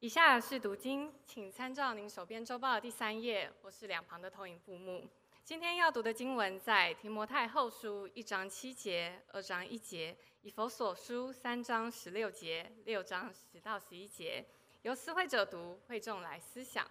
以下是读经，请参照您手边周报的第三页，或是两旁的投影布幕。今天要读的经文在提摩太后书一章七节、二章一节，以弗所书三章十六节、六章十到十一节，由思会者读，会众来思想。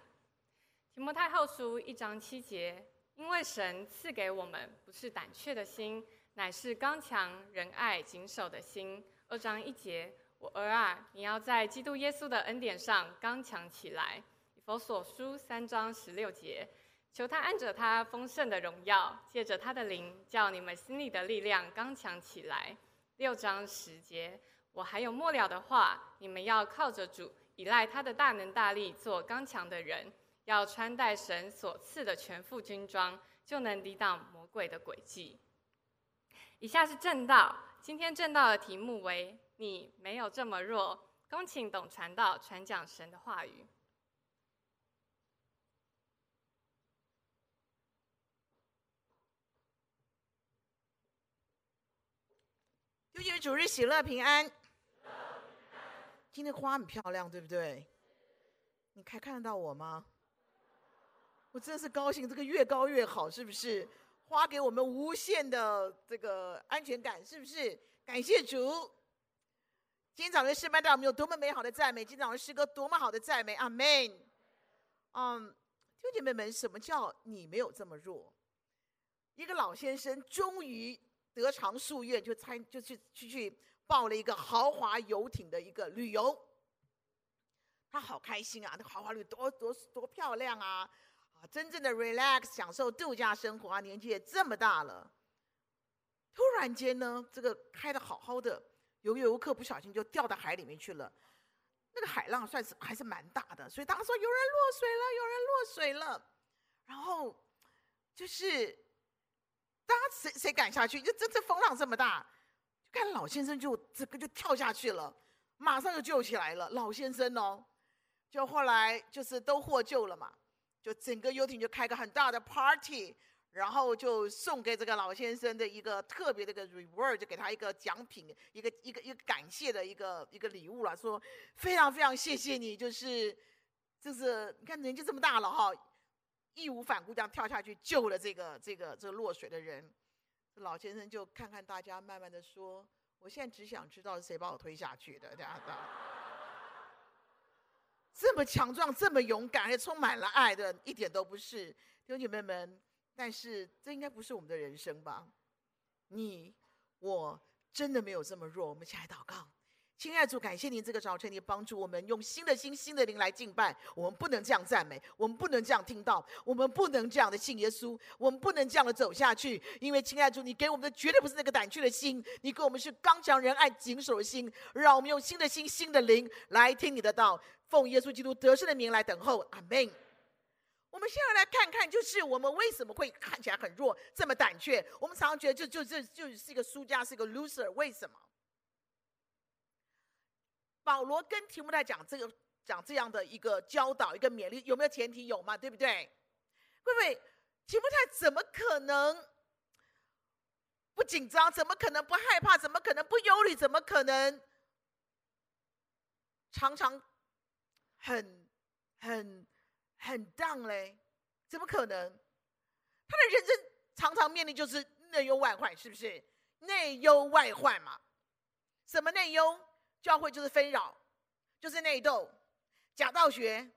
提摩太后书一章七节，因为神赐给我们不是胆怯的心，乃是刚强、仁爱、谨守的心。二章一节。我儿啊，你要在基督耶稣的恩典上刚强起来。以弗所书三章十六节，求他按着他丰盛的荣耀，借着他的灵，叫你们心里的力量刚强起来。六章十节，我还有末了的话，你们要靠着主，依赖他的大能大力，做刚强的人，要穿戴神所赐的全副军装，就能抵挡魔鬼的诡计。以下是正道，今天正道的题目为。你没有这么弱，恭请董传道传讲神的话语。弟兄主日喜乐平安。今天花很漂亮，对不对？你还看得到我吗？我真是高兴，这个越高越好，是不是？花给我们无限的这个安全感，是不是？感谢主。今天早上诗班带我们有多么美好的赞美，今天早上诗歌多么好的赞美，阿门。嗯，弟兄姐妹们，什么叫你没有这么弱？一个老先生终于得偿夙愿，就参就去去去报了一个豪华游艇的一个旅游。他好开心啊！那豪华旅多多多漂亮啊！啊，真正的 relax 享受度假生活啊！年纪也这么大了，突然间呢，这个开的好好的。有个游客不小心就掉到海里面去了，那个海浪算是还是蛮大的，所以大家说有人落水了，有人落水了。然后就是大家谁谁敢下去？就这这风浪这么大，就看老先生就这个就跳下去了，马上就救起来了。老先生哦，就后来就是都获救了嘛，就整个游艇就开个很大的 party。然后就送给这个老先生的一个特别的一个 reward，就给他一个奖品，一个一个一个感谢的一个一个礼物了，说非常非常谢谢你，就是就是你看年纪这么大了哈，义无反顾这样跳下去救了这个这个这个落水的人。老先生就看看大家，慢慢的说：“我现在只想知道是谁把我推下去的。”这样的，这么强壮，这么勇敢，还充满了爱的，一点都不是，弟兄姐妹们。但是这应该不是我们的人生吧？你我真的没有这么弱。我们一起来祷告，亲爱的主，感谢您这个早晨，你帮助我们用新的心、新的灵来敬拜。我们不能这样赞美，我们不能这样听到，我们不能这样的信耶稣，我们不能这样的走下去。因为亲爱的主，你给我们的绝对不是那个胆怯的心，你给我们是刚强仁爱谨守的心。让我们用新的心、新的灵来听你的道，奉耶稣基督得胜的名来等候。阿门。我们现在来看看，就是我们为什么会看起来很弱，这么胆怯？我们常常觉得就就这就，就是一个输家，是一个 loser。为什么？保罗跟提摩太讲这个讲这样的一个教导，一个勉励，有没有前提？有嘛？对不对？各位，提摩太怎么可能不紧张？怎么可能不害怕？怎么可能不忧虑？怎么可能常常很很？很 down 嘞，怎么可能？他的人生常常面临就是内忧外患，是不是？内忧外患嘛。什么内忧？教会就是纷扰，就是内斗，假道学，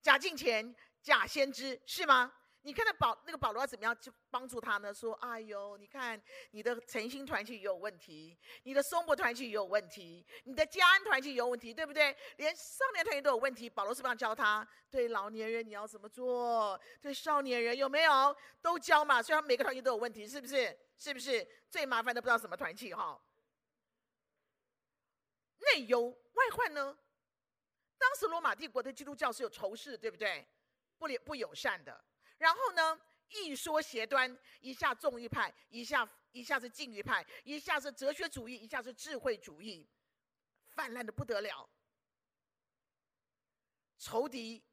假敬虔，假先知，是吗？你看到保那个保罗要怎么样去帮助他呢？说：“哎呦，你看你的诚心团契也有问题，你的松柏团契也有问题，你的嘉恩团契也有问题，对不对？连少年团契都有问题。保罗是不是要教他？对老年人你要怎么做？对少年人有没有都教嘛？虽然每个团契都有问题，是不是？是不是最麻烦的不知道什么团契哈？内忧外患呢？当时罗马帝国的基督教是有仇视，对不对？不不友善的。”然后呢，一说邪端，一下纵欲派，一下一下是禁欲派，一下是哲学主义，一下是智慧主义，泛滥的不得了。仇敌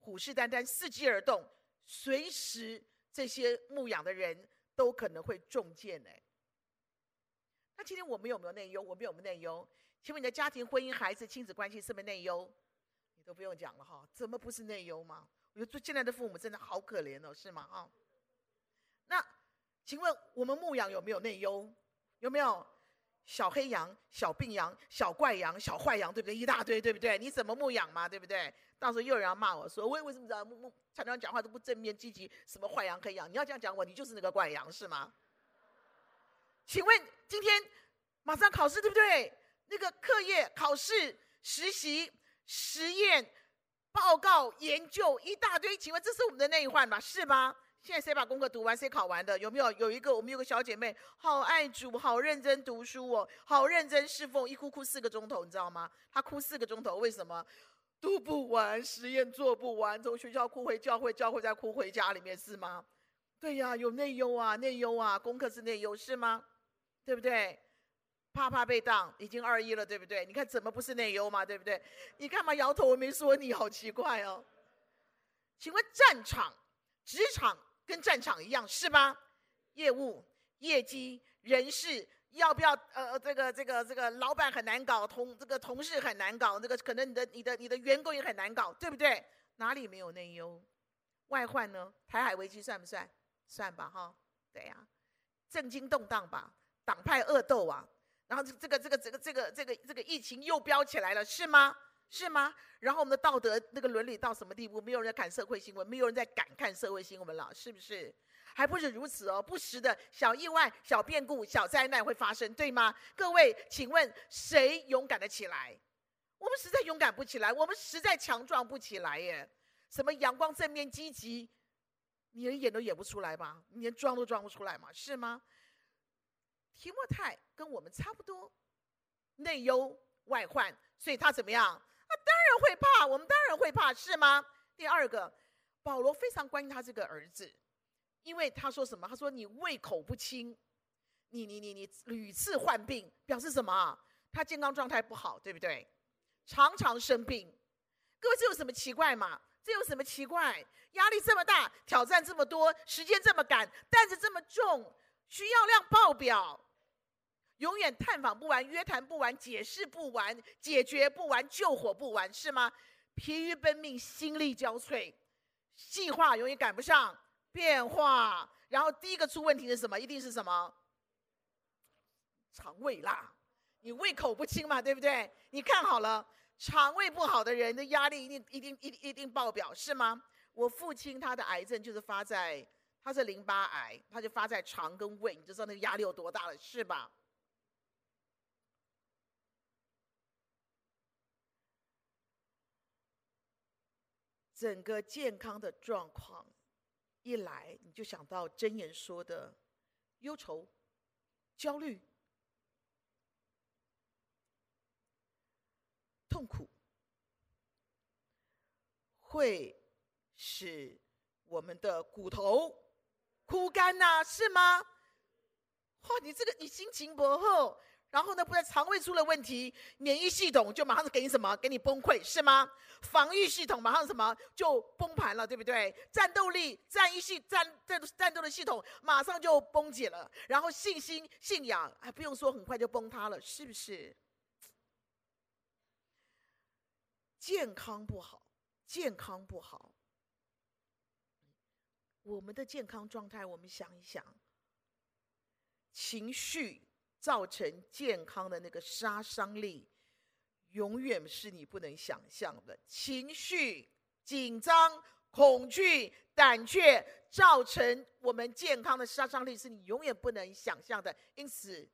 虎视眈眈，伺机而动，随时这些牧养的人都可能会中箭呢。那今天我们有没有内忧？我们有没有内忧？请问你的家庭、婚姻、孩子、亲子关系是不是内忧？你都不用讲了哈，怎么不是内忧吗？我觉得现在的父母真的好可怜哦，是吗？哈，那请问我们牧养有没有内忧？有没有小黑羊、小病羊、小怪羊、小坏羊，对不对？一大堆，对不对？你怎么牧养嘛，对不对？到时候又有人要骂我说，为为什么这样牧牧常常讲话都不正面积极？什么坏羊黑羊？你要这样讲我，你就是那个怪羊，是吗？请问今天马上考试，对不对？那个课业、考试、实习、实验、报告、研究一大堆，请问这是我们的内患吗？是吗？现在谁把功课读完？谁考完的？有没有？有一个，我们有个小姐妹，好爱主，好认真读书哦，好认真侍奉，一哭哭四个钟头，你知道吗？她哭四个钟头，为什么？读不完，实验做不完，从学校哭回教会，教会再哭回家里面，是吗？对呀，有内忧啊，内忧啊，功课是内忧，是吗？对不对？怕怕被当，已经二一了，对不对？你看怎么不是内忧嘛，对不对？你干嘛摇头？我没说你，好奇怪哦。请问战场、职场跟战场一样是吧？业务、业绩、人事。要不要？呃，这个、这个、这个，老板很难搞，同这个同事很难搞，这个可能你的、你的、你的员工也很难搞，对不对？哪里没有内忧？外患呢？台海危机算不算？算吧，哈，对呀、啊，政经动荡吧，党派恶斗啊，然后这个、这个、这个、这个、这个、这个疫情又飙起来了，是吗？是吗？然后我们的道德那个伦理到什么地步？没有人在看社会新闻，没有人在敢看社会新闻了，是不是？还不是如此哦，不时的小意外、小变故、小灾难会发生，对吗？各位，请问谁勇敢的起来？我们实在勇敢不起来，我们实在强壮不起来耶。什么阳光、正面、积极，你连演都演不出来吧？你连装都装不出来吗？是吗？提摩太跟我们差不多，内忧外患，所以他怎么样？啊，当然会怕，我们当然会怕，是吗？第二个，保罗非常关心他这个儿子。因为他说什么？他说你胃口不清，你你你你屡次患病，表示什么？他健康状态不好，对不对？常常生病。各位，这有什么奇怪吗？这有什么奇怪？压力这么大，挑战这么多，时间这么赶，担子这么重，需要量爆表，永远探访不完，约谈不完，解释不完，解决不完，救火不完，是吗？疲于奔命，心力交瘁，计划永远赶不上。变化，然后第一个出问题是什么？一定是什么？肠胃啦，你胃口不清嘛，对不对？你看好了，肠胃不好的人的压力一定一定一定一定爆表，是吗？我父亲他的癌症就是发在，他是淋巴癌，他就发在肠跟胃，你就知道那个压力有多大了，是吧？整个健康的状况。一来你就想到箴言说的忧愁、焦虑、痛苦，会使我们的骨头枯干呐、是吗？哇，你这个你心情不好。然后呢，不然肠胃出了问题，免疫系统就马上给你什么？给你崩溃，是吗？防御系统马上什么就崩盘了，对不对？战斗力、战役系、战战战斗的系统马上就崩解了。然后信心、信仰还不用说，很快就崩塌了，是不是？健康不好，健康不好。我们的健康状态，我们想一想，情绪。造成健康的那个杀伤力，永远是你不能想象的。情绪紧张、恐惧、胆怯，造成我们健康的杀伤力是你永远不能想象的。因此，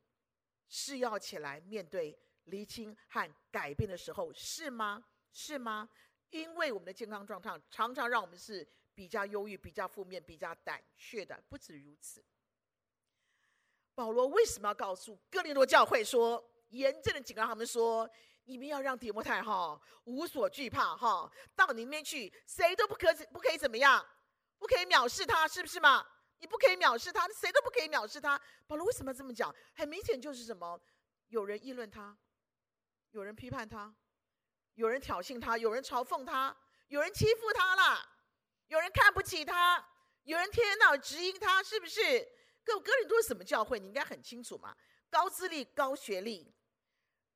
是要起来面对厘清和改变的时候，是吗？是吗？因为我们的健康状况常常让我们是比较忧郁、比较负面、比较胆怯的。不止如此。保罗为什么要告诉哥林多教会说，严正的警告他们说，你们要让提摩太哈无所惧怕哈，到里面去，谁都不可不可以怎么样，不可以藐视他，是不是嘛？你不可以藐视他，谁都不可以藐视他。保罗为什么这么讲？很明显就是什么？有人议论他，有人批判他，有人挑衅他，有人嘲讽他，有人欺负他了，其他，有人天天到指引他，是不是？哥，哥林多是什么教会？你应该很清楚嘛。高资历、高学历、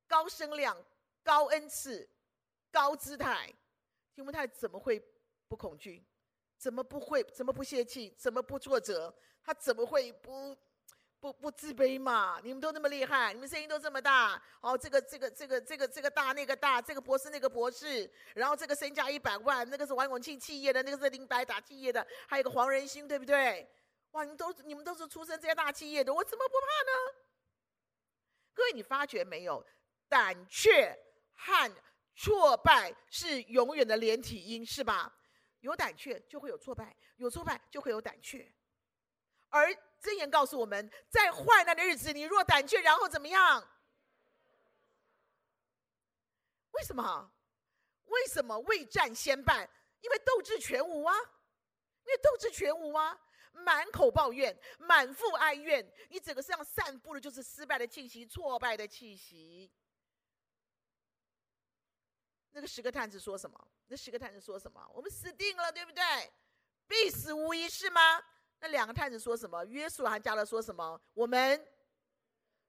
高声量、高恩赐、高姿态，提摩太怎么会不恐惧？怎么不会？怎么不泄气？怎么不挫折？他怎么会不不不自卑嘛？你们都那么厉害，你们声音都这么大，哦，这个这个这个这个这个大那个大，这个博士那个博士，然后这个身价一百万，那个是王永庆企业的，那个是林百达企业的，还有个黄仁勋，对不对？哇，你们都你们都是出身这些大企业的，我怎么不怕呢？各位，你发觉没有？胆怯和挫败是永远的连体婴，是吧？有胆怯就会有挫败，有挫败就会有胆怯。而箴言告诉我们，在患难的日子，你若胆怯，然后怎么样？为什么？为什么未战先败？因为斗志全无啊！因为斗志全无啊！满口抱怨，满腹哀怨，你整个身上散布的就是失败的气息、挫败的气息。那个十个探子说什么？那十个探子说什么？我们死定了，对不对？必死无疑，是吗？那两个探子说什么？约书亚和迦勒说什么？我们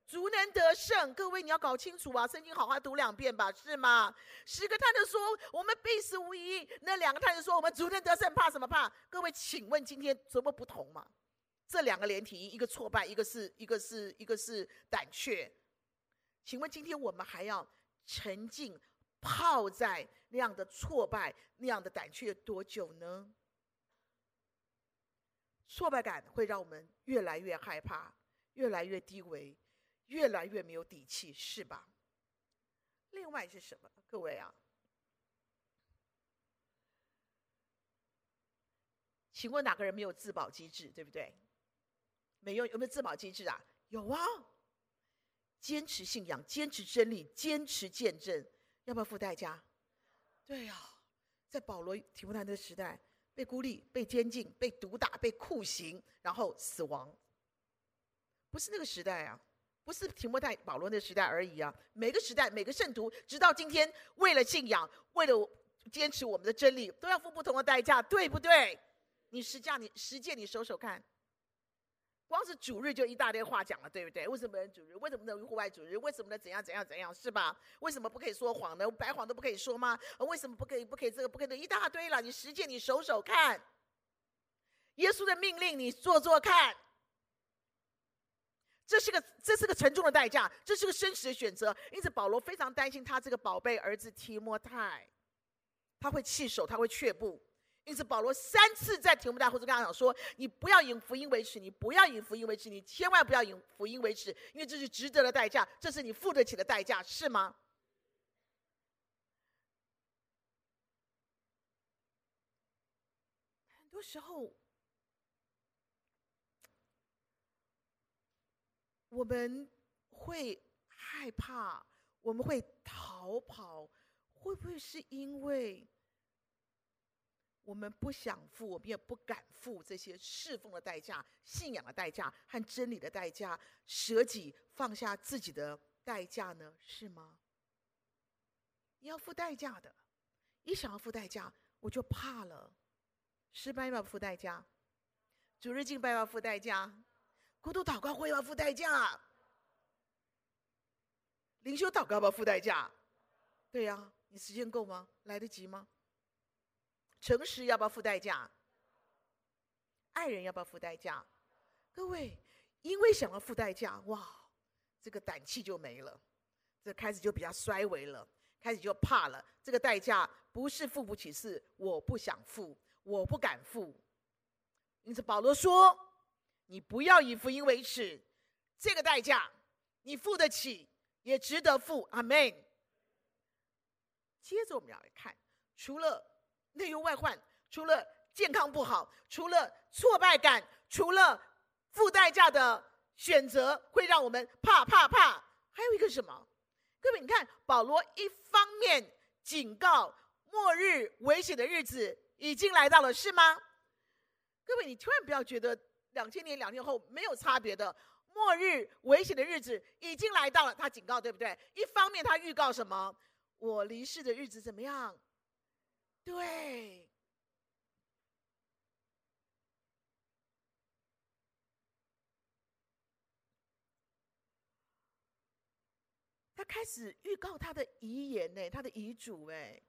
足能得胜。各位，你要搞清楚啊！圣经好好读两遍吧，是吗？十个探子说我们必死无疑。那两个探子说我们足能得胜，怕什么怕？各位，请问今天怎么不同嘛？这两个连体，一个挫败，一个是一个是一个是胆怯。请问今天我们还要沉浸？泡在那样的挫败、那样的胆怯多久呢？挫败感会让我们越来越害怕，越来越低微，越来越没有底气，是吧？另外是什么？各位啊，请问哪个人没有自保机制？对不对？没有，有没有自保机制啊？有啊，坚持信仰，坚持真理，坚持见证。要不要付代价？对呀、在保罗提摩太的时代，被孤立、被监禁、被毒打、被酷刑，然后死亡。不是那个时代啊，不是提摩太、保罗那个时代而已啊。每个时代、每个圣徒，直到今天，为了信仰，为了坚持我们的真理，都要付不同的代价，对不对？你实践，你实践，你数数看。光是主日就一大堆话讲了，对不对？为什么不能主日？为什么能户外主日？为什么能怎样怎样怎样？是吧？为什么不可以说谎呢？白谎都不可以说吗？为什么不可以？不可以这个？不可以？一大堆了。你实践，你数数看。耶稣的命令，你做做看。这是个，这是个沉重的代价，这是个生死的选择。因此，保罗非常担心他这个宝贝儿子提摩太，他会弃守，他会却步。因此，保罗三次在提摩太后书跟他讲说：“你不要以福音为耻，你不要以福音为耻，你千万不要以福音为耻，因为这是值得的代价，这是你付得起的代价，是吗？”很多时候，我们会害怕，我们会逃跑，会不会是因为？我们不想付，我们也不敢付这些侍奉的代价、信仰的代价和真理的代价，舍己放下自己的代价呢？是吗？你要付代价的，一想要付代价，我就怕了。失败要付代价？主日敬拜要付代价？孤独祷告会要付代价？灵修祷告要不要付代价？对呀，你时间够吗？来得及吗？诚实要不要付代价？爱人要不要付代价？各位，因为想要付代价，哇，这个胆气就没了，这开始就比较衰微了，开始就怕了。这个代价不是付不起，是我不想付，我不敢付。因此保罗说：“你不要以福音为耻，这个代价你付得起，也值得付。”阿门。接着我们要来看，除了。内忧外患，除了健康不好，除了挫败感，除了付代价的选择会让我们怕怕怕，还有一个什么？各位，你看保罗一方面警告末日危险的日子已经来到了，是吗？各位，你千万不要觉得两千年、两年后没有差别的，末日危险的日子已经来到了，他警告，对不对？一方面他预告什么？我离世的日子怎么样？对，他开始预告他的遗言呢，他的遗嘱哎。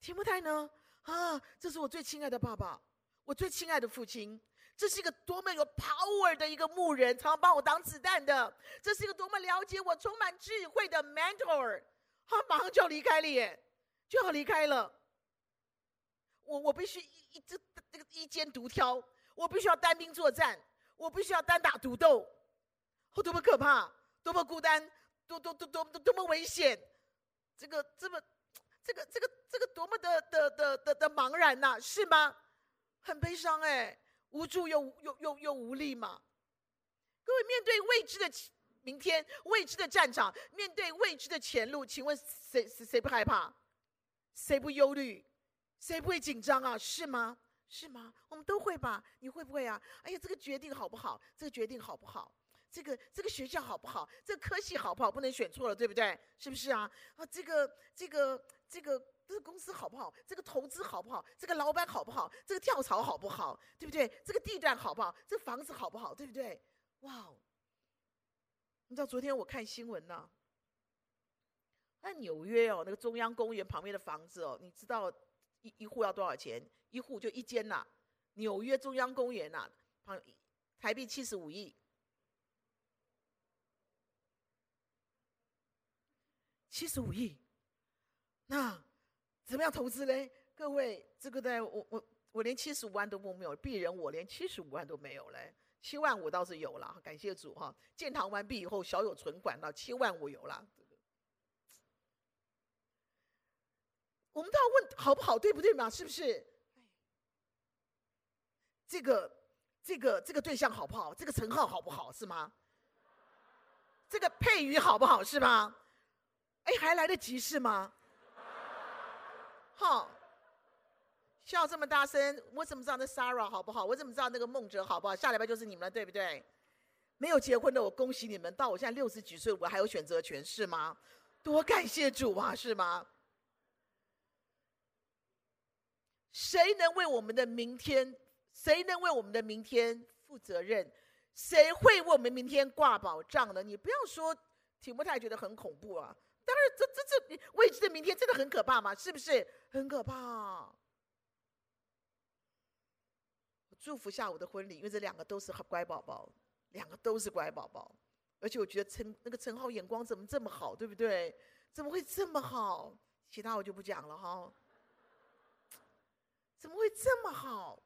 提摩太呢？啊，这是我最亲爱的爸爸，我最亲爱的父亲。这是一个多么有 power 的一个牧人，常常帮我挡子弹的。这是一个多么了解我、充满智慧的 mentor。他马上就要离开了耶，就要离开了。我我必须一一这这个一肩独挑，我必须要单兵作战，我必须要单打独斗。哦，多么可怕，多么孤单，多多多多多多么危险。这个这么这个这个这个多么的的的的的茫然呐，是吗？很悲伤哎。无助又又又又无力嘛？各位，面对未知的明天、未知的战场、面对未知的前路，请问谁谁谁不害怕？谁不忧虑？谁不会紧张啊？是吗？是吗？我们都会吧？你会不会啊？哎呀，这个决定好不好？这个决定好不好？这个这个学校好不好？这个科系好不好？不能选错了，对不对？是不是啊？啊，这个这个这个。这个公司好不好？这个投资好不好？这个老板好不好？这个跳槽好不好？对不对？这个地段好不好？这房子好不好？对不对？哇哦！你知道昨天我看新闻呢？在纽约哦，那个中央公园旁边的房子哦，你知道一一户要多少钱？一户就一间呐。纽约中央公园呐，旁台币七十五亿，七十五亿，那。怎么样投资嘞？各位，这个在我我我连七十五万都没有，鄙人我连七十五万都没有嘞，七万我倒是有了，感谢主哈！建堂完毕以后，小有存款到七万我有了。我们都要问好不好，对不对嘛？是不是？这个这个这个对象好不好？这个陈浩好不好？是吗？这个佩瑜好不好？是吗？哎，还来得及是吗？好，笑这么大声，我怎么知道那 Sarah 好不好？我怎么知道那个孟哲好不好？下礼拜就是你们了，对不对？没有结婚的，我恭喜你们，到我现在六十几岁，我还有选择权，是吗？多感谢主啊，是吗？谁能为我们的明天？谁能为我们的明天负责任？谁会为我们明天挂保障呢？你不要说提摩太觉得很恐怖啊。当然，这这这未知的明天真的很可怕吗？是不是很可怕？我祝福下午的婚礼，因为这两个都是乖宝宝，两个都是乖宝宝，而且我觉得陈那个陈浩眼光怎么这么好，对不对？怎么会这么好？其他我就不讲了哈。怎么会这么好？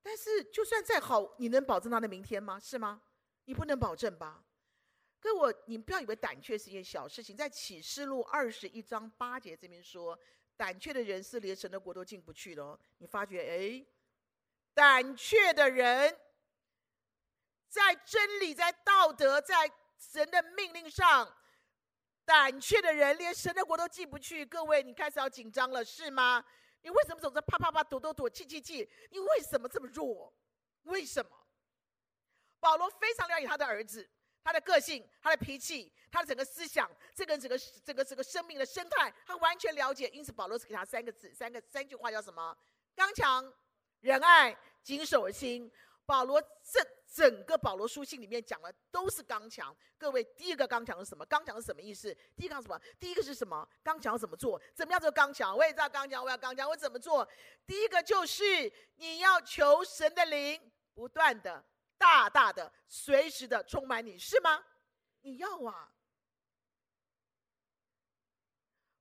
但是就算再好，你能保证他的明天吗？是吗？你不能保证吧？可我，你不要以为胆怯是一件小事情。在启示录二十一章八节这边说，胆怯的人是连神的国都进不去的。你发觉，哎，胆怯的人，在真理、在道德、在神的命令上，胆怯的人连神的国都进不去。各位，你开始要紧张了，是吗？你为什么总是啪啪啪、躲躲躲、气气气？你为什么这么弱？为什么？保罗非常了解他的儿子。他的个性，他的脾气，他的整个思想，这个整个这个这个生命的生态，他完全了解。因此，保罗只给他三个字，三个三句话，叫什么？刚强、仁爱、谨守心。保罗这整个保罗书信里面讲的都是刚强。各位，第一个刚强是什么？刚强是什么意思？第一个是什么？第一个是什么？刚强要怎么做？怎么样做刚强？我也知道刚强，我要刚强，我怎么做？第一个就是你要求神的灵不断的。大大的、随时的充满你，是吗？你要啊！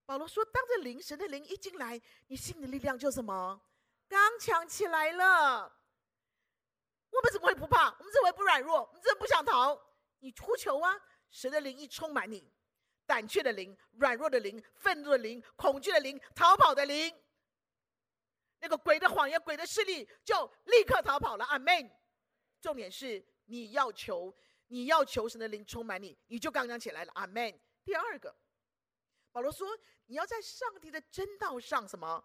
保罗说：“当这灵神的灵一进来，你心里的力量就什么？刚强起来了。我们怎么会不怕？我们怎么会不软弱？我们怎么不想逃？你呼求啊！神的灵一充满你，胆怯的灵、软弱的灵、愤怒的灵、恐惧的灵、逃跑的灵，那个鬼的谎言、鬼的势力就立刻逃跑了。阿门。”重点是你要求，你要求神的灵充满你，你就刚刚起来了。阿门。第二个，保罗说你要在上帝的真道上什么？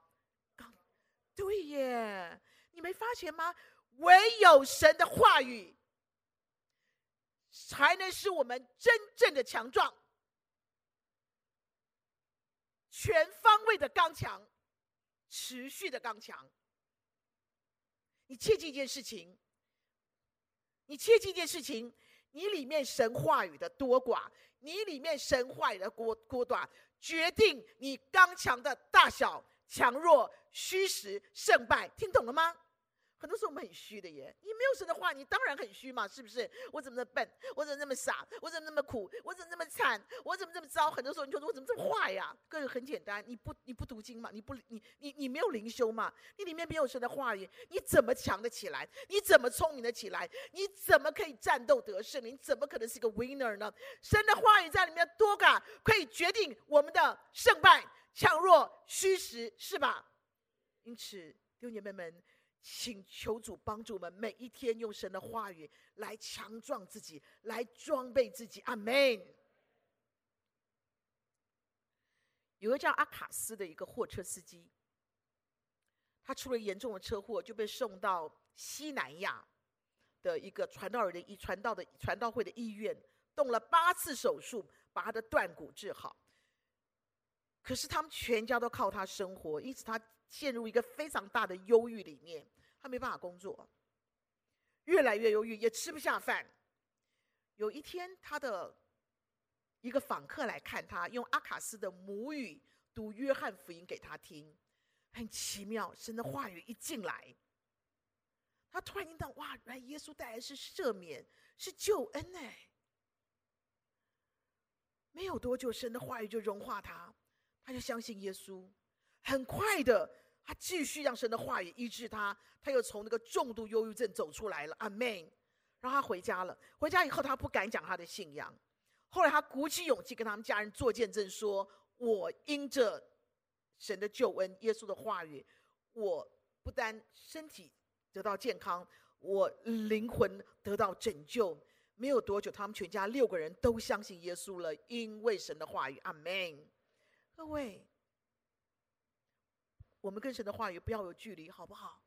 刚，对耶，你没发现吗？唯有神的话语，才能使我们真正的强壮，全方位的刚强，持续的刚强。你切记一件事情。你切记一件事情，你里面神话语的多寡，你里面神话语的多多寡，决定你刚强的大小、强弱、虚实、胜败。听懂了吗？很多时候我们很虚的耶，你没有神的话，你当然很虚嘛，是不是？我怎么那么笨？我怎么那么傻？我怎么那么苦？我怎么那么惨？我怎么这么糟？很多时候你就说我怎么这么坏呀？个人很简单，你不你不读经嘛？你不你你你没有灵修嘛？你里面没有神的话语，你怎么强得起来？你怎么聪明得起来？你怎么可以战斗得胜？你怎么可能是一个 winner 呢？神的话语在里面多个可以决定我们的胜败、强弱、虚实，是吧？因此，弟兄姐妹们。请求主帮助我们，每一天用神的话语来强壮自己，来装备自己。阿门。有个叫阿卡斯的一个货车司机，他出了严重的车祸，就被送到西南亚的一个传道人的医传道的传道会的医院，动了八次手术，把他的断骨治好。可是他们全家都靠他生活，因此他。陷入一个非常大的忧郁里面，他没办法工作，越来越忧郁，也吃不下饭。有一天，他的一个访客来看他，用阿卡斯的母语读约翰福音给他听，很奇妙，神的话语一进来，他突然听到哇，原来耶稣带来是赦免，是救恩哎！没有多久，神的话语就融化他，他就相信耶稣，很快的。他继续让神的话语医治他，他又从那个重度忧郁症走出来了。阿门。然后他回家了。回家以后，他不敢讲他的信仰。后来他鼓起勇气跟他们家人做见证，说：“我因着神的救恩，耶稣的话语，我不但身体得到健康，我灵魂得到拯救。”没有多久，他们全家六个人都相信耶稣了，因为神的话语。阿门。各位。我们跟神的话语不要有距离，好不好？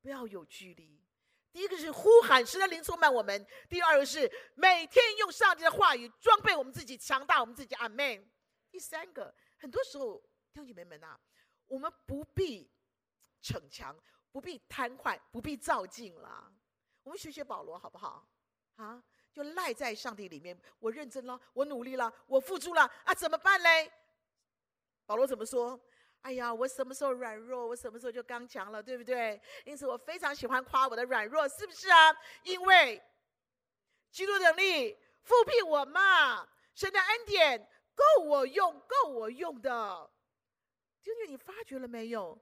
不要有距离。第一个是呼喊神的灵充满我们；第二个是每天用上帝的话语装备我们自己，强大我们自己。阿门。第三个，很多时候弟兄姐妹们呐、我们不必逞强，不必贪快，不必躁进了。我们学学保罗，好不好？啊，就赖在上帝里面。我认真了，我努力了，我付出了啊，怎么办嘞？保罗怎么说？哎呀，我什么时候软弱，我什么时候就刚强了，对不对？因此我非常喜欢夸我的软弱，是不是啊？因为基督的能力覆庇我嘛，神的恩典够我用，够我用的。弟兄，你发觉了没有？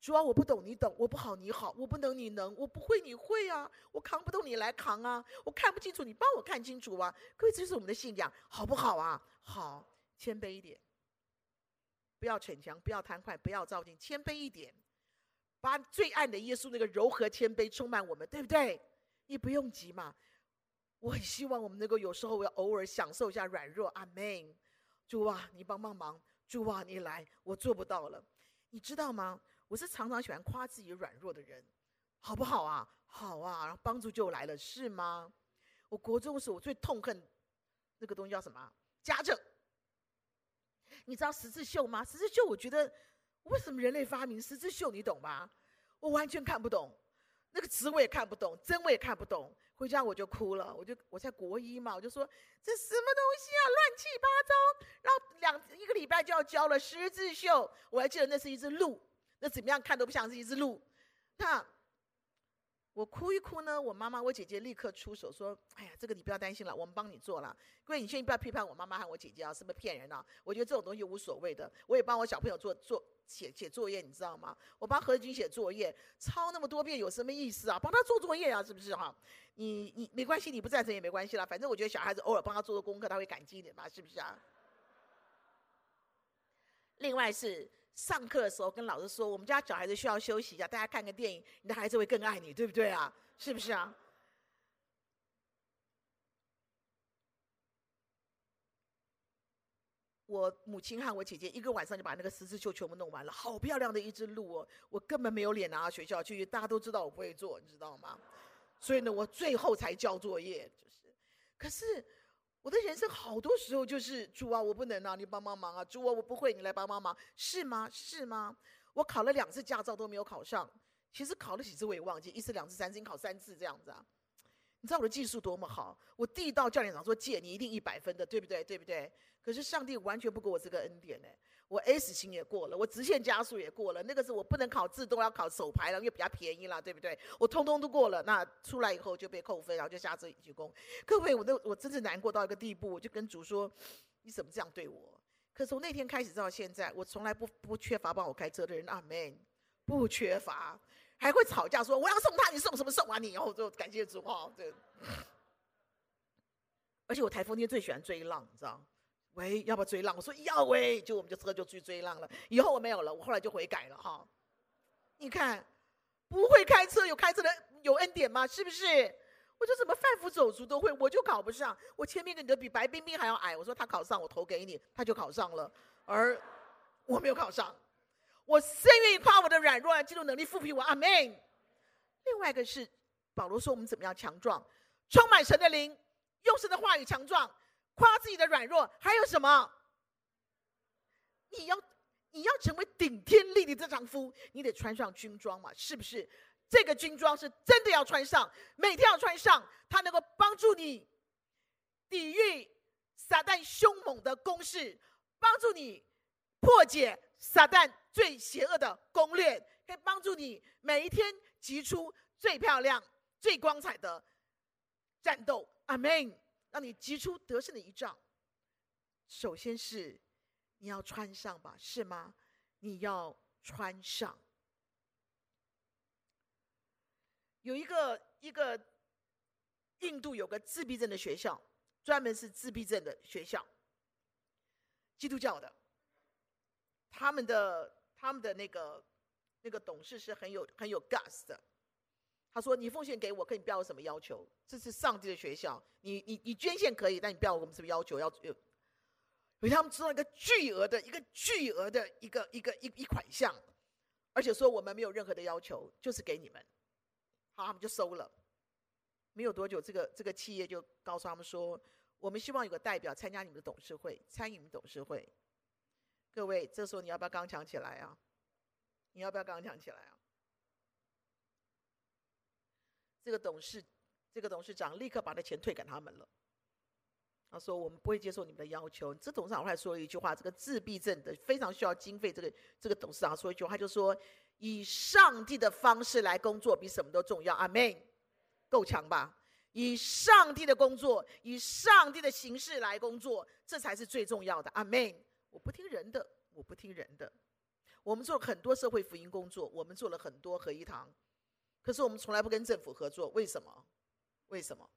主啊，我不懂你懂，我不好你好，我不能你能，我不会你会啊，我扛不动你来扛啊，我看不清楚你帮我看清楚啊。各位，这是我们的信仰，好不好啊？好，谦卑一点。不要逞强，不要贪快，不要躁进，谦卑一点，把最爱的耶稣那个柔和谦卑充满我们，对不对？你不用急嘛。我很希望我们能够有时候要偶尔享受一下软弱。阿门。主啊，你帮帮忙。主啊，你来，我做不到了。你知道吗？我是常常喜欢夸自己软弱的人，好不好啊？好啊，然后帮助就来了，是吗？我国中的时候，我最痛恨那个东西叫什么？家政。你知道十字绣吗？十字绣，我觉得为什么人类发明十字绣？你懂吗？我完全看不懂，那个词我也看不懂，针我也看不懂。回家我就哭了，我就我在国一嘛，我就说这什么东西啊，乱七八糟。然后两一个礼拜就要交了十字绣，我还记得那是一只鹿，那怎么样看都不像是一只鹿。那。我哭一哭呢，我妈妈、我姐姐立刻出手说：“哎呀，这个你不要担心了，我们帮你做了。各位，你先不要批判我妈妈和我姐姐啊，是不是骗人啊？我觉得这种东西无所谓的。我也帮我小朋友做做写写作业，你知道吗？我帮何君写作业，抄那么多遍有什么意思啊？帮他做作业啊，是不是哈？你你没关系，你不赞成也没关系啦。反正我觉得小孩子偶尔帮他做做功课，他会感激你嘛，是不是啊？另外是。上课的时候跟老师说，我们家小孩子需要休息一下，大家看个电影，你的孩子会更爱你，对不对啊？是不是啊？我母亲和我姐姐一个晚上就把那个十字绣全部弄完了，好漂亮的一只鹿哦！我根本没有脸拿到学校去，大家都知道我不会做，你知道吗？所以呢，我最后才交作业，就是。可是。我的人生好多时候就是主啊，我不能啊，你帮帮忙啊！主啊，我不会，你来帮帮忙，是吗？是吗？我考了两次驾照都没有考上，其实考了几次我也忘记，一次、两次、三次，你考三次这样子啊。你知道我的技术多么好？我递到教练长说：“借，你一定一百分的，对不对？对不对？”可是上帝完全不给我这个恩典呢。我 S 型也过了，我直线加速也过了，那个是我不能考自动，要考手排了，因为比较便宜了，对不对？我通通都过了，那出来以后就被扣分，然后就下车鞠躬。各位，我都我真是难过到一个地步，我就跟主说：“你怎么这样对我？”可从那天开始到现在，我从来不不缺乏帮我开车的人，阿门，不缺乏，还会吵架说我要送他，你送什么送啊你？然后就感谢主哈，对。而且我台风天最喜欢追浪，你知道吗。喂，要不要追浪？我说要喂，就我们就车就去追浪了。以后我没有了，我后来就悔改了哈。你看，不会开车有开车的有恩典吗？是不是？我就怎么贩夫走卒都会，我就考不上。我前面跟你的比白冰冰还要矮。我说他考上，我投给你，他就考上了，而我没有考上。我深愿意夸我的软弱，基督能力复辟我。阿门。另外一个是保罗说我们怎么样强壮，充满神的灵，用神的话语强壮。夸自己的软弱，还有什么？你要你要成为顶天立地的丈夫，你得穿上军装嘛，是不是？这个军装是真的要穿上，每天要穿上，它能够帮助你抵御撒旦凶猛的攻势，帮助你破解撒旦最邪恶的攻略，可以帮助你每一天挤出最漂亮、最光彩的战斗。阿门。让你击出得胜的一仗，首先是你要穿上吧，是吗？你要穿上。有一个一个印度有个自闭症的学校，专门是自闭症的学校，基督教的。他们的他们的那个那个董事是很有很有 gas 的。他说：“你奉献给我，可以不要有什么要求。这是上帝的学校，你你你捐献可以，但你不要我们什么要求。要有，因为他们知道一个巨额的一个巨额的一个一个一一款项，而且说我们没有任何的要求，就是给你们。好，他们就收了。没有多久，这个这个企业就告诉他们说，我们希望有个代表参加你们的董事会，参与你们董事会。各位，这时候你要不要刚强起来啊？你要不要刚强起来啊？”这个董事，这个董事长立刻把那钱退给他们了。他说：“我们不会接受你们的要求。”这董事长还说了一句话：“这个自闭症的非常需要经费。”这个这个董事长说一句话，他就说：“以上帝的方式来工作，比什么都重要。”阿门，够强吧？以上帝的工作，以上帝的形式来工作，这才是最重要的。阿门。我不听人的，我不听人的。我们做了很多社会福音工作，我们做了很多合一堂。可是我们从来不跟政府合作，为什么？为什么？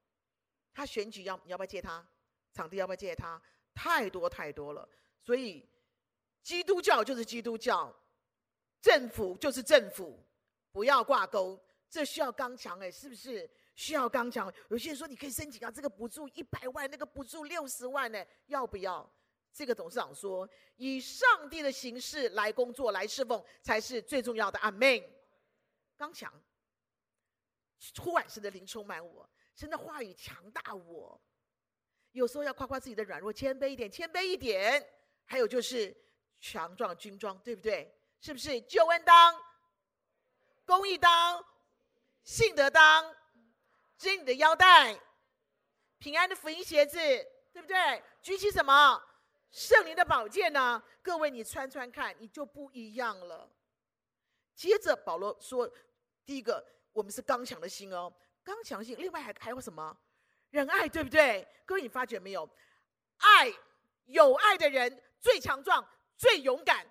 他选举要你要不要借他？场地要不要借他？太多太多了。所以基督教就是基督教，政府就是政府，不要挂钩。这需要刚强哎，是不是？需要刚强。有些人说你可以申请啊，这个补助一百万，那个补助六十万呢，要不要？这个董事长说，以上帝的形式来工作来侍奉才是最重要的。阿门。刚强。突然，神的灵充满我，神的话语强大我。有时候要夸夸自己的软弱，谦卑一点，谦卑一点。还有就是强壮军装，对不对？是不是？救恩当，公义当，信德当，系你的腰带，平安的福音鞋子，对不对？举起什么？圣灵的宝剑呢？各位，你穿穿看，你就不一样了。接着保罗说，第一个。我们是刚强的心哦，刚强心。另外还还有什么？仁爱，对不对？各位，你发觉没有？爱，有爱的人最强壮、最勇敢、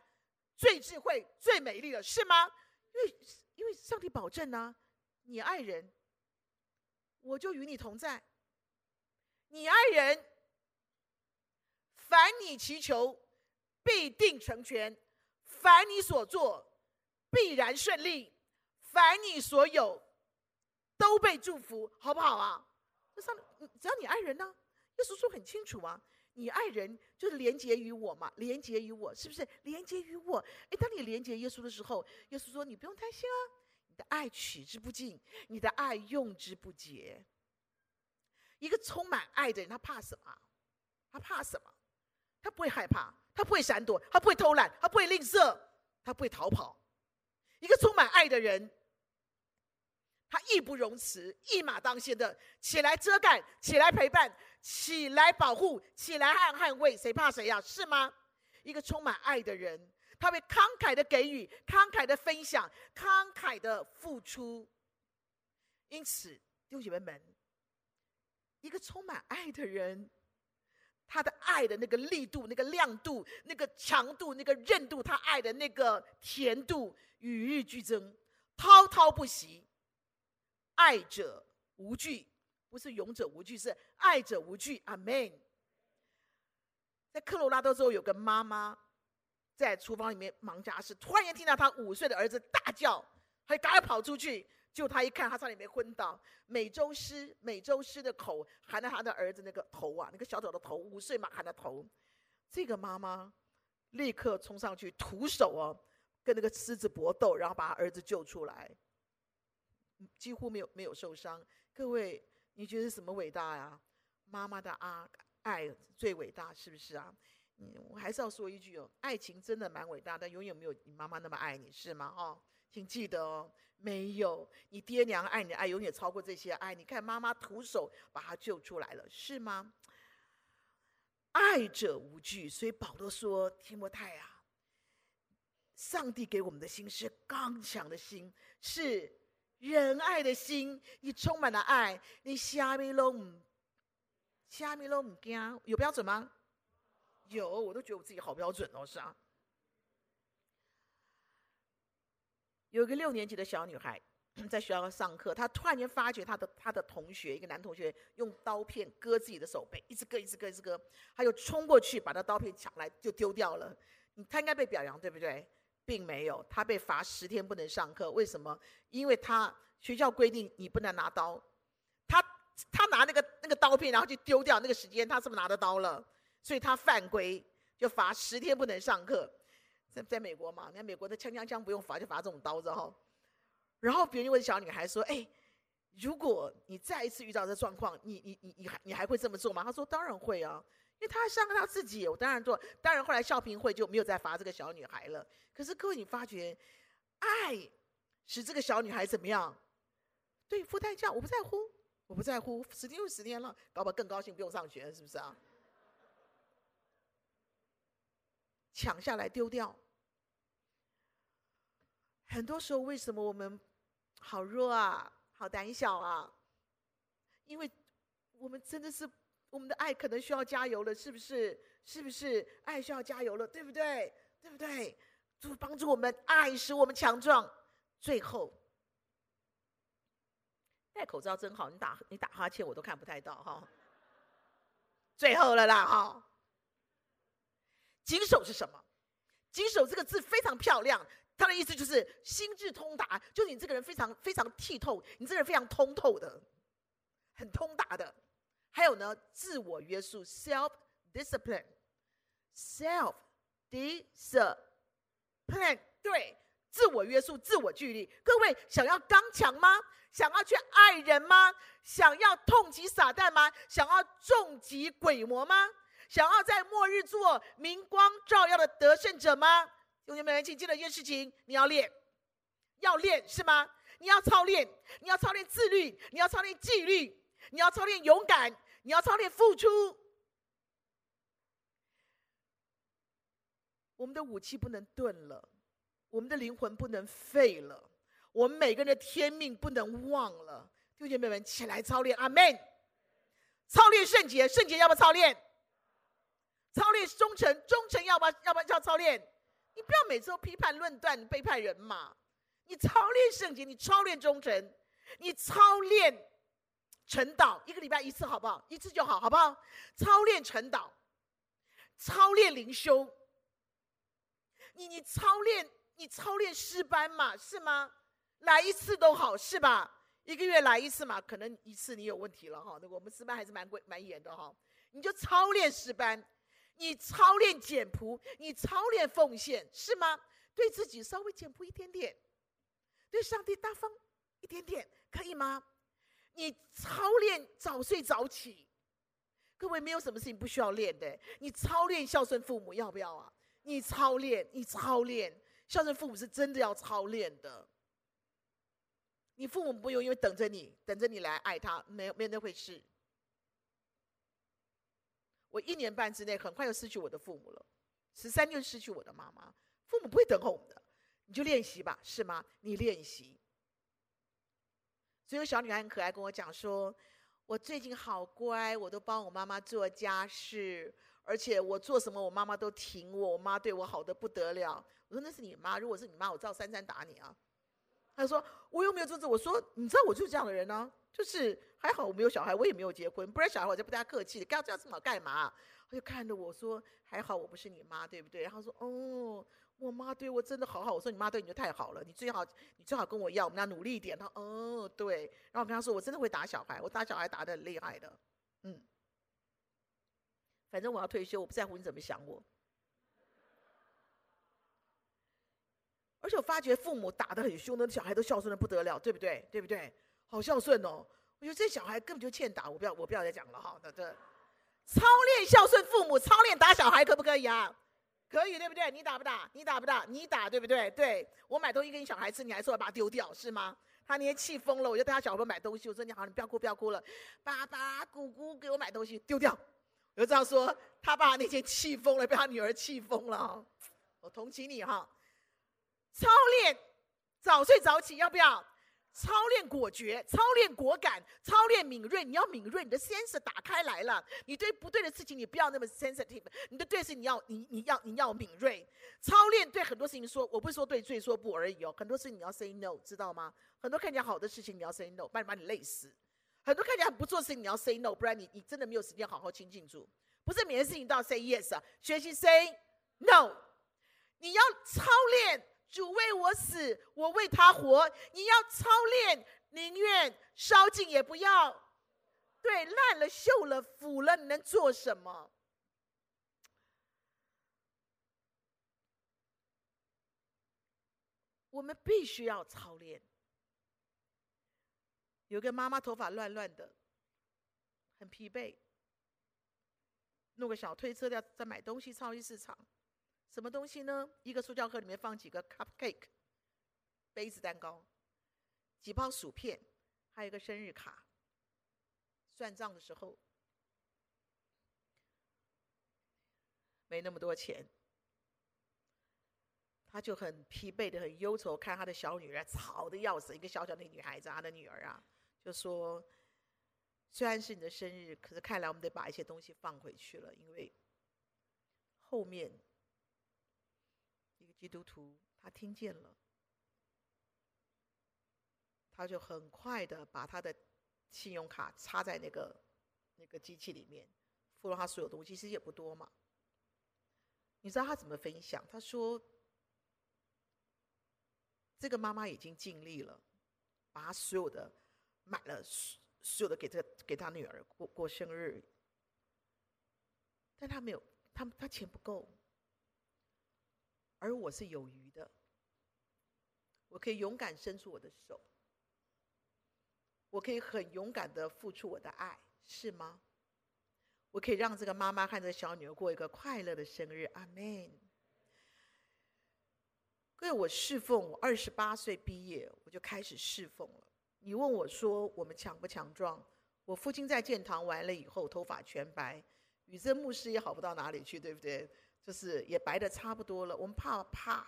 最智慧、最美丽的，是吗？因为因为上帝保证呢、你爱人，我就与你同在。你爱人，凡你祈求，必定成全；凡你所做，必然顺利。凡你所有，都被祝福，好不好啊？这上面，只要你爱人呢、耶稣说很清楚啊，你爱人就是连接于我嘛，连接于我，是不是？连接于我，哎，当你连接耶稣的时候，耶稣说你不用担心啊，你的爱取之不尽，你的爱用之不竭。一个充满爱的人，他怕什么？他怕什么？他不会害怕，他不会闪躲，他不会偷懒，他不会吝啬，他不会逃跑。一个充满爱的人。他义不容辞、一马当先的起来遮盖、起来陪伴、起来保护、起来捍捍卫，谁怕谁呀？是吗？一个充满爱的人，他会慷慨的给予、慷慨的分享、慷慨的付出。因此，弟兄姐妹们，一个充满爱的人，他的爱的那个力度、那个亮度、那个强度、那个韧度，他爱的那个甜度，与日俱增，滔滔不息。爱者无惧，不是勇者无惧，是爱者无惧。阿门。在科罗拉多州，有个妈妈在厨房里面忙家事，突然间听到她五岁的儿子大叫，还赶快跑出去。就她一看，他差点没昏倒。美洲狮，美洲狮的口含着他的儿子那个头啊，那个小小的头，五岁嘛含着头。这个妈妈立刻冲上去，徒手哦，跟那个狮子搏斗，然后把他儿子救出来，几乎没有没有受伤。各位，你觉得什么伟大呀？妈妈的啊。爱最伟大，是不是啊？嗯，我还是要说一句哦，爱情真的蛮伟大，但永远没有你妈妈那么爱你，是吗？哦，请记得哦，没有你爹娘爱你的爱，永远超过这些爱。你看妈妈徒手把他救出来了，是吗？爱者无惧，所以保罗说：“提摩太啊，上帝给我们的心是刚强的心，是仁爱的心。你充满了爱，你虾米拢。”虾米都唔惊，有标准吗？有，我都觉得我自己好标准哦，是啊。有一个六年级的小女孩 在学校上课，她突然间发觉她的她的同学，一个男同学用刀片割自己的手背，一直割，一直割，一直割，她就冲过去把那刀片抢来就丢掉了。她应该被表扬，对不对？并没有，他被罚十天不能上课。为什么？因为他学校规定你不能拿刀。他。他拿那个那个刀片，然后去丢掉。那个时间，他是不是拿得刀了？所以他犯规，就罚十天不能上课。在在美国嘛，你看美国的枪枪枪不用罚，就罚这种刀子哈。然后别人就问小女孩说：“哎，如果你再一次遇到这状况，你你你你还你还会这么做吗？”他说：“当然会啊，因为他伤害他自己，我当然做。当然后来校评会就没有再罚这个小女孩了。可是各位，你发觉爱使这个小女孩怎么样？对，付代价，我不在乎。”我不在乎，十天就十天了，搞不好更高兴，不用上学，是不是啊？抢下来丢掉。很多时候，为什么我们好弱啊，好胆小啊？因为我们真的是我们的爱可能需要加油了，是不是？是不是？爱需要加油了，对不对？对不对？主帮助我们，爱使我们强壮。最后。戴口罩真好，你打你打哈欠我都看不太到哈。最后了啦哈。谨守是什么？谨守这个字非常漂亮，它的意思就是心智通达，就是你这个人非常非常剔透，你这个人非常通透的，很通达的。还有呢，自我约束 （self discipline），self discipline，对，自我约束，自我纪律。各位想要刚强吗？想要去爱人吗？想要痛击撒旦吗？想要重击鬼魔吗？想要在末日做明光照耀的得胜者吗？兄弟们，请记得一件事情：你要练，要练是吗？你要操练，你要操练自律，你要操练纪律，你要操练勇敢，你要操练付出。我们的武器不能钝了，我们的灵魂不能废了。我们每个人的天命不能忘了，弟兄姐妹们起来操练，阿门。操练圣洁，圣洁要不要操练？操练忠诚，忠诚要不要？要不要操练？你不要每次都批判论断，背叛人嘛。你操练圣洁，你操练忠诚，你操练晨祷，一个礼拜一次好不好？一次就好，好不好？操练晨祷，操练灵修。你你操练，你操练诗班嘛，是吗？来一次都好，是吧？一个月来一次嘛，可能一次你有问题了哈。那我们诗班还是蛮贵蛮严的哈。你就操练诗班，你操练简朴，你操练奉献，是吗？对自己稍微简朴一点点，对上帝大方一点点，可以吗？你操练早睡早起，各位没有什么事情不需要练的。你操练孝顺父母，要不要啊？你操练，你操练孝顺父母是真的要操练的。你父母不用因为等着你，等着你来爱他，没有没有那回事。我一年半之内很快就失去我的父母了，十三就失去我的妈妈。父母不会等候我们的，你就练习吧，是吗？你练习。所以有小女孩很可爱，跟我讲说：“我最近好乖，我都帮我妈妈做家事，而且我做什么，我妈妈都挺我，我妈对我好得不得了。”我说：“那是你妈，如果是你妈，我照三三打你啊。”她说：“我又没有阻止。”我说：“你知道我就是这样的人呢、就是还好我没有小孩，我也没有结婚，不然小孩我就不大客气的，干这样这么干嘛？”她就看着我说：“还好我不是你妈，对不对？”然后说：“哦，我妈对我真的好好。”我说：“你妈对你就太好了，你最好你最好跟我要，我们要努力一点。”他：“哦，对。”然后我跟他说：“我真的会打小孩，我打小孩打得很厉害的。”嗯，反正我要退休，我不在乎你怎么想我。而且我发觉父母打得很凶的小孩都孝顺的不得了，对不对？对不对？好孝顺哦！我觉得这小孩根本就欠打，我不要，我不要再讲了哈。对对，操练孝顺父母，操练打小孩，可不可以啊？可以，对不对？你打不打？你打不打？你打，对不对？对，我买东西给你小孩吃，你还说要把它丢掉，是吗？他那天气疯了，我就带他小朋友买东西，我说你好，你不要哭，不要哭了。爸爸、姑姑给我买东西，丢掉。我就这样说，他爸那天气疯了，被他女儿气疯了。我同情你哈。操练早睡早起，要不要？操练果决，操练果敢，操练敏锐。你要敏锐，你的 sense 打开来了。你对不对的事情，你不要那么 sensitive。你的对事，你要你你要你要敏锐。操练对很多事情说，我不是说对对说不而已哦。很多事情你要 say no，知道吗？很多看起来好的事情你要 say no，不然把你累死。很多看起来很不做事情你要 say no，不然你你真的没有时间好好亲近住。不是每件事情都要 say yes 啊，学习 say no。你要操练。主为我死，我为他活。你要操练，宁愿烧尽也不要。对，烂了、锈了、腐了，你能做什么？我们必须要操练。有个妈妈头发乱乱的，很疲惫，弄个小推车要在买东西，超级市场。什么东西呢？一个塑胶盒里面放几个 cupcake，杯子蛋糕，几包薯片，还有一个生日卡。算账的时候，没那么多钱，他就很疲惫的、很忧愁，看他的小女儿吵得要死。一个小小的女孩子，他的女儿啊，就说：“虽然是你的生日，可是看来我们得把一些东西放回去了，因为后面。”基督徒，他听见了，他就很快的把他的信用卡插在那个那个机器里面，付了他所有东西，其实也不多嘛。你知道他怎么分享？他说：“这个妈妈已经尽力了，把他所有的买了，所有的给这给他女儿过过生日，但他没有，他他钱不够。”而我是有余的，我可以勇敢伸出我的手，我可以很勇敢的付出我的爱，是吗？我可以让这个妈妈和这个小女儿过一个快乐的生日，阿门。各位，我侍奉，我二十八岁毕业，我就开始侍奉了。你问我说我们强不强壮？我父亲在建堂完了以后，头发全白，宇珍牧师也好不到哪里去，对不对？就是也白的差不多了，我们怕怕，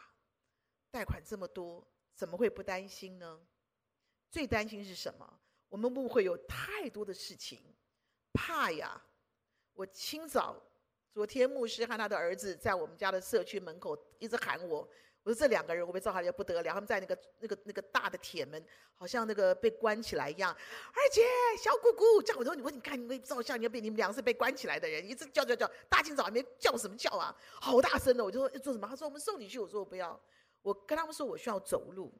贷款这么多，怎么会不担心呢？最担心是什么？我们误会有太多的事情，怕呀！我清早，昨天牧师和他的儿子在我们家的社区门口一直喊我。我说这两个人，我被照下来不得了。他们在那个那个那个大的铁门，好像那个被关起来一样。二姐，小姑姑叫我说：“你说你看，你被照相，你要被你们两个是被关起来的人，一直叫叫叫，大清早还没叫什么叫啊？好大声的！”我就说：“做什么？”他说：“我们送你去。”我说：“我不要。”我跟他们说：“我需要走路。”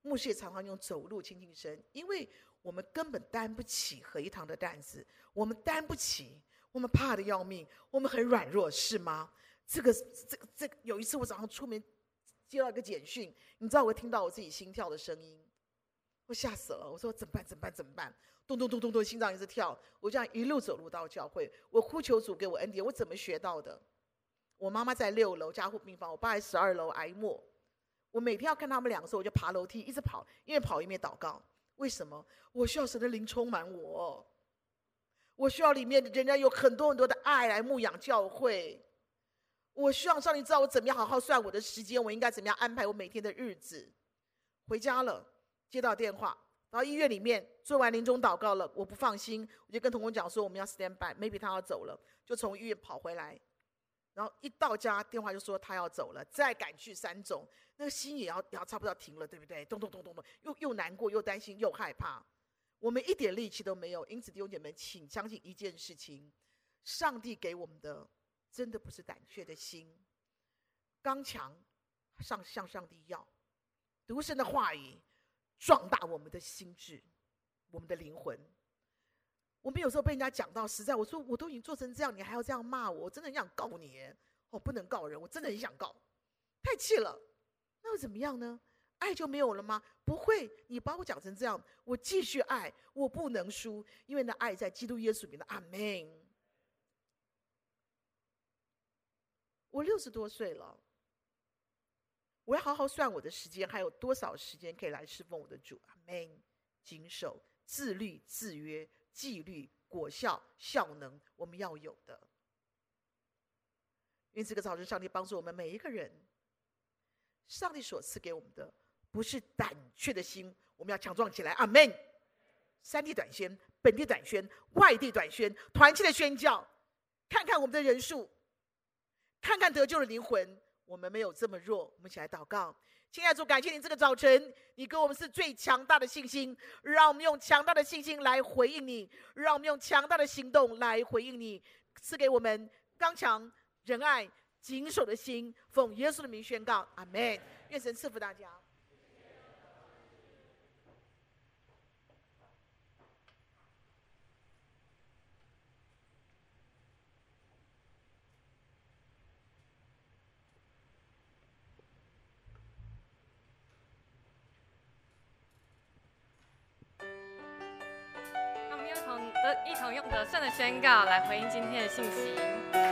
牧师也常常用走路亲近神，因为我们根本担不起合一堂的担子，我们担不起，我们怕的要命，我们很软弱，是吗？这个这个这，有一次我早上出门。接到一个简讯，你知道我听到我自己心跳的声音，我吓死了。我说怎么办？怎么办？怎么办？咚咚咚咚咚，心脏一直跳。我这样一路走路到教会，我呼求主给我恩典。我怎么学到的？我妈妈在六楼加护病房，我爸在十二楼挨默。我每天要看他们两个时候，我就爬楼梯，一直跑，因为跑一面祷告。为什么？我需要神的灵充满我，我需要里面人家有很多很多的爱来牧养教会。我希望上帝知道我怎么样好好算我的时间，我应该怎么样安排我每天的日子。回家了，接到电话，然后医院里面做完临终祷告了，我不放心，我就跟童工讲说我们要 stand by，maybe 他要走了，就从医院跑回来，然后一到家电话就说他要走了，再赶去三种，那个心也要也要差不多停了，对不对？咚咚咚咚咚，又又难过又担心又害怕，我们一点力气都没有。因此弟兄姐妹，请相信一件事情，上帝给我们的。真的不是胆怯的心，刚强，上向上帝要，读神的话语，壮大我们的心智，我们的灵魂。我们有时候被人家讲到实在，我说我都已经做成这样，你还要这样骂我，我真的很想告你。我，不能告人，我真的很想告，太气了。那又怎么样呢？爱就没有了吗？不会，你把我讲成这样，我继续爱，我不能输，因为那爱在基督耶稣里面的。阿门。我六十多岁了，我要好好算我的时间，还有多少时间可以来侍奉我的主？阿门。谨守、自律、自约、纪律、果效、效能，我们要有的。因为这个早晨，上帝帮助我们每一个人。上帝所赐给我们的，不是胆怯的心，我们要强壮起来。阿门。三地短宣、本地短宣、外地短宣、团契的宣教，看看我们的人数。看看得救的灵魂，我们没有这么弱。我们一起来祷告，亲爱的主，感谢你这个早晨，你给我们是最强大的信心，让我们用强大的信心来回应你，让我们用强大的行动来回应你，赐给我们刚强、仁爱、谨守的心。奉耶稣的名宣告，阿门。愿神赐福大家。一同用得胜的宣告来回应今天的信息。